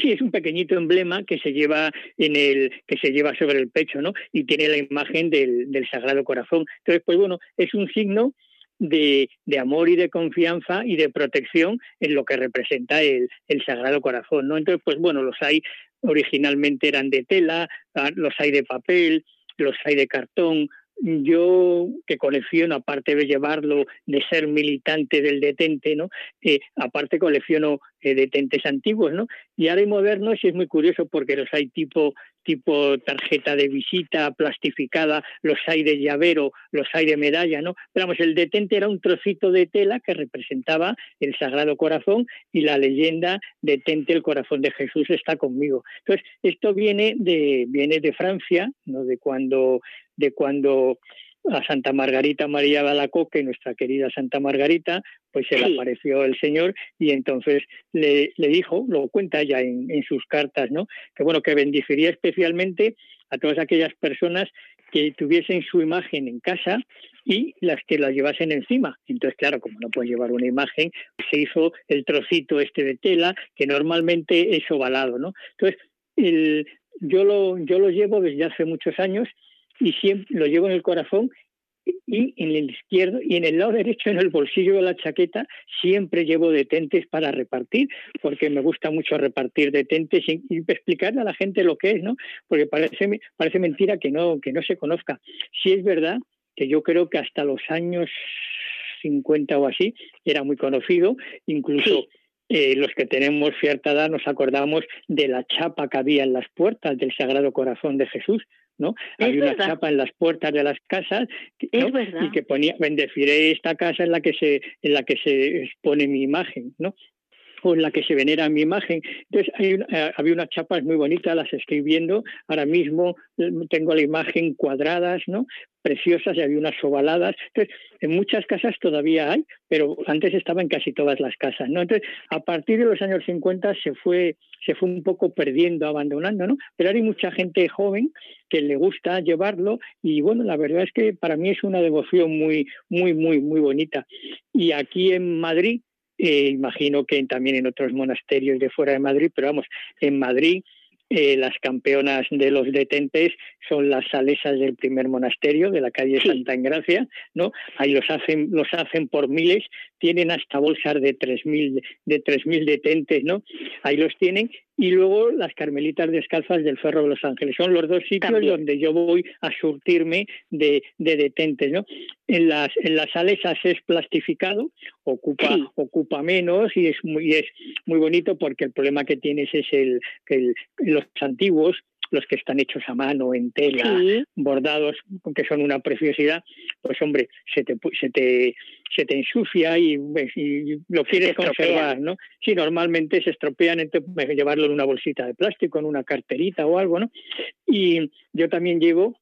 sí, es un pequeñito emblema que se lleva en el que se lleva sobre el pecho, ¿no? Y tiene la imagen del, del Sagrado Corazón. Entonces, pues bueno, es un signo de, de, amor y de confianza y de protección en lo que representa el, el Sagrado Corazón, ¿no? Entonces, pues bueno, los hay originalmente eran de tela, ah, los hay de papel, los hay de cartón. Yo que colecciono, aparte de llevarlo, de ser militante del detente, ¿no? Eh, aparte colecciono eh, detentes antiguos, ¿no? Y ahora hay modernos y es muy curioso porque los hay tipo tipo tarjeta de visita plastificada, los hay de llavero, los hay de medalla, ¿no? Pero vamos, el detente era un trocito de tela que representaba el Sagrado Corazón y la leyenda detente el corazón de Jesús está conmigo. Entonces, esto viene de viene de Francia, ¿no? De cuando de cuando a Santa Margarita María Balacoque, nuestra querida Santa Margarita, pues se le apareció el Señor y entonces le, le dijo, lo cuenta ya en, en, sus cartas, ¿no? Que bueno, que bendiciría especialmente a todas aquellas personas que tuviesen su imagen en casa y las que la llevasen encima. Entonces, claro, como no puedes llevar una imagen, se hizo el trocito este de tela, que normalmente es ovalado, ¿no? Entonces, el, yo lo, yo lo llevo desde hace muchos años y siempre lo llevo en el corazón y en el izquierdo y en el lado derecho en el bolsillo de la chaqueta siempre llevo detentes para repartir porque me gusta mucho repartir detentes y, explicarle a la gente lo que es no porque parece parece mentira que no que no se conozca. Si es verdad que yo creo que hasta los años 50 o así era muy conocido incluso eh, los que tenemos cierta edad nos acordamos de la chapa que había en las puertas del Sagrado Corazón de Jesús, ¿no? Había una chapa en las puertas de las casas y que ponía bendeciré esta casa en la que se en la que se expone mi imagen, ¿no? o en la que se venera mi imagen. Entonces, hay eh, había unas chapas muy bonitas, las estoy viendo. Ahora mismo eh, tengo la imagen cuadradas, ¿no? Preciosas y había unas ovaladas. Entonces, en muchas casas todavía hay, pero antes estaba en casi todas las casas, ¿no? Entonces, a partir de los años 50 se fue, se fue un poco perdiendo, abandonando, ¿no? Pero hay mucha gente joven que le gusta llevarlo y bueno, la verdad es que para mí es una devoción muy, muy, muy, muy bonita. Y aquí en Madrid, eh, imagino que también en otros monasterios de fuera de Madrid, pero vamos, en Madrid eh, las campeonas de los detentes son las salesas del primer monasterio de la calle Santa Engracia, ¿no? Ahí los hacen, los hacen por miles, tienen hasta bolsas de tres mil de tres mil detentes, ¿no? Ahí los tienen y luego las Carmelitas Descalzas del Ferro de los Ángeles. Son los dos sitios donde yo voy a surtirme de, de, detentes. ¿no? En las, en las salesas es plastificado, ocupa, ocupa menos y es, muy, es muy bonito porque el problema que tienes es el que los antiguos los que están hechos a mano, en tela, bordados, que son una preciosidad, pues hombre, se te, se te, se te ensucia y, lo quieres conservar, ¿no? Sí, normalmente se estropean, entonces llevarlo en una bolsita de plástico, en una carterita o algo, ¿no? Y yo también llevo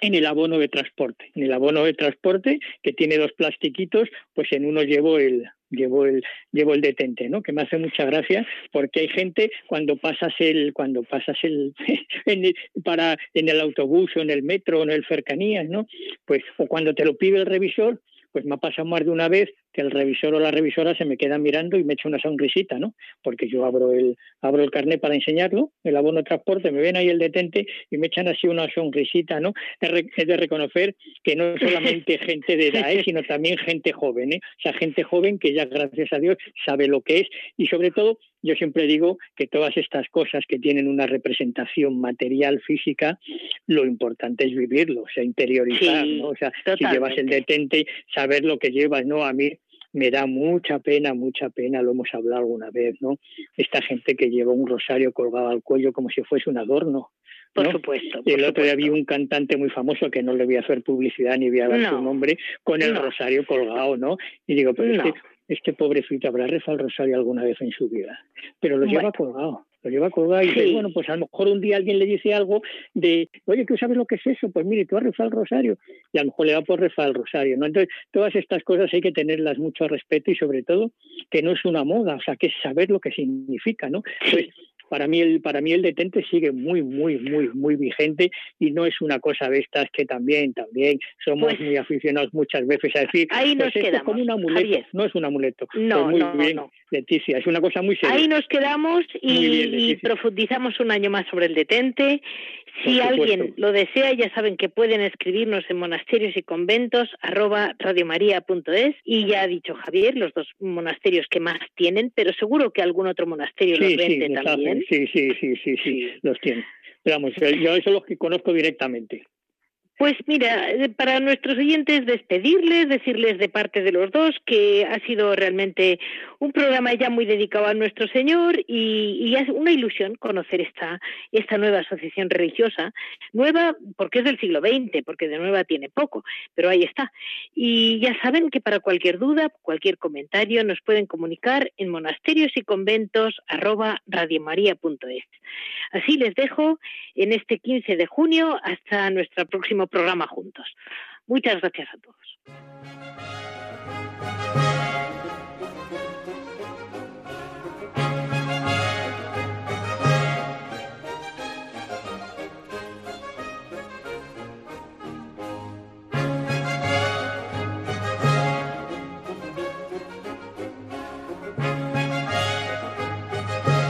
en el abono de transporte. En el abono de transporte, que tiene dos plastiquitos, pues en uno llevo el, llevo el llevo el detente no que me hace mucha gracia porque hay gente cuando pasas el cuando pasas el, en para en el autobús o en el metro o en el cercanías no pues o cuando te lo pide el revisor pues me ha pasado más de una vez que el revisor o la revisora se me queda mirando y me echa una sonrisita, ¿no? Porque yo abro el abro el carnet para enseñarlo, el abono de transporte, me ven ahí el detente y me echan así una sonrisita, ¿no? Es de reconocer que no solamente gente de edad, ¿eh? sino también gente joven, ¿eh? O sea, gente joven que ya, gracias a Dios, sabe lo que es y sobre todo yo siempre digo que todas estas cosas que tienen una representación material, física, lo importante es vivirlo, o sea, interiorizar, ¿no? O sea, si llevas el detente, saber lo que llevas, ¿no? A mí me da mucha pena, mucha pena, lo hemos hablado alguna vez, ¿no? Esta gente que lleva un rosario colgado al cuello como si fuese un adorno. Por supuesto. y el otro día vi un cantante muy famoso que no le voy a hacer publicidad ni voy a dar su nombre, con el rosario colgado, ¿no? Y digo, pero este, este pobrecito habrá rezado el rosario alguna vez en su vida, pero lo lleva colgado lo lleva colgado y dice, bueno, pues a lo mejor un día alguien le dice algo de, oye, ¿tú sabes lo que es eso? Pues mire, tú has rezado el rosario y a lo mejor le va por rezar el rosario, ¿no? Entonces, todas estas cosas hay que tenerlas mucho respeto y sobre todo que no es una moda, o sea, que es saber lo que significa, ¿no? Pues para mí el para mí el detente sigue muy muy muy muy vigente y no es una cosa de estas que también también somos pues muy aficionados muchas veces a decir ahí nos pues quedamos, es como un amuleto no es un amuleto no pues muy no, bien, no, Leticia es una cosa muy seria. Ahí nos quedamos y, y profundizamos un año más sobre el detente si alguien lo desea, ya saben que pueden escribirnos en monasterios y conventos arroba radiomaria.es y ya ha dicho Javier los dos monasterios que más tienen, pero seguro que algún otro monasterio los vende también. Sí, sí, sí, sí, sí, los tiene. Pero vamos, yo eso los que conozco directamente. Pues mira, eh, para nuestros oyentes despedirles, decirles de parte de los dos que ha sido realmente un programa ya muy dedicado a nuestro Señor y, es una ilusión conocer esta, esta nueva asociación religiosa, nueva porque es del siglo XX, porque de nueva tiene poco, pero ahí está. Y ya saben que para cualquier duda, cualquier comentario, nos pueden comunicar en monasterios y conventos arroba. Así les dejo en este 15 de junio hasta nuestro próximo programa juntos. Muchas gracias a todos.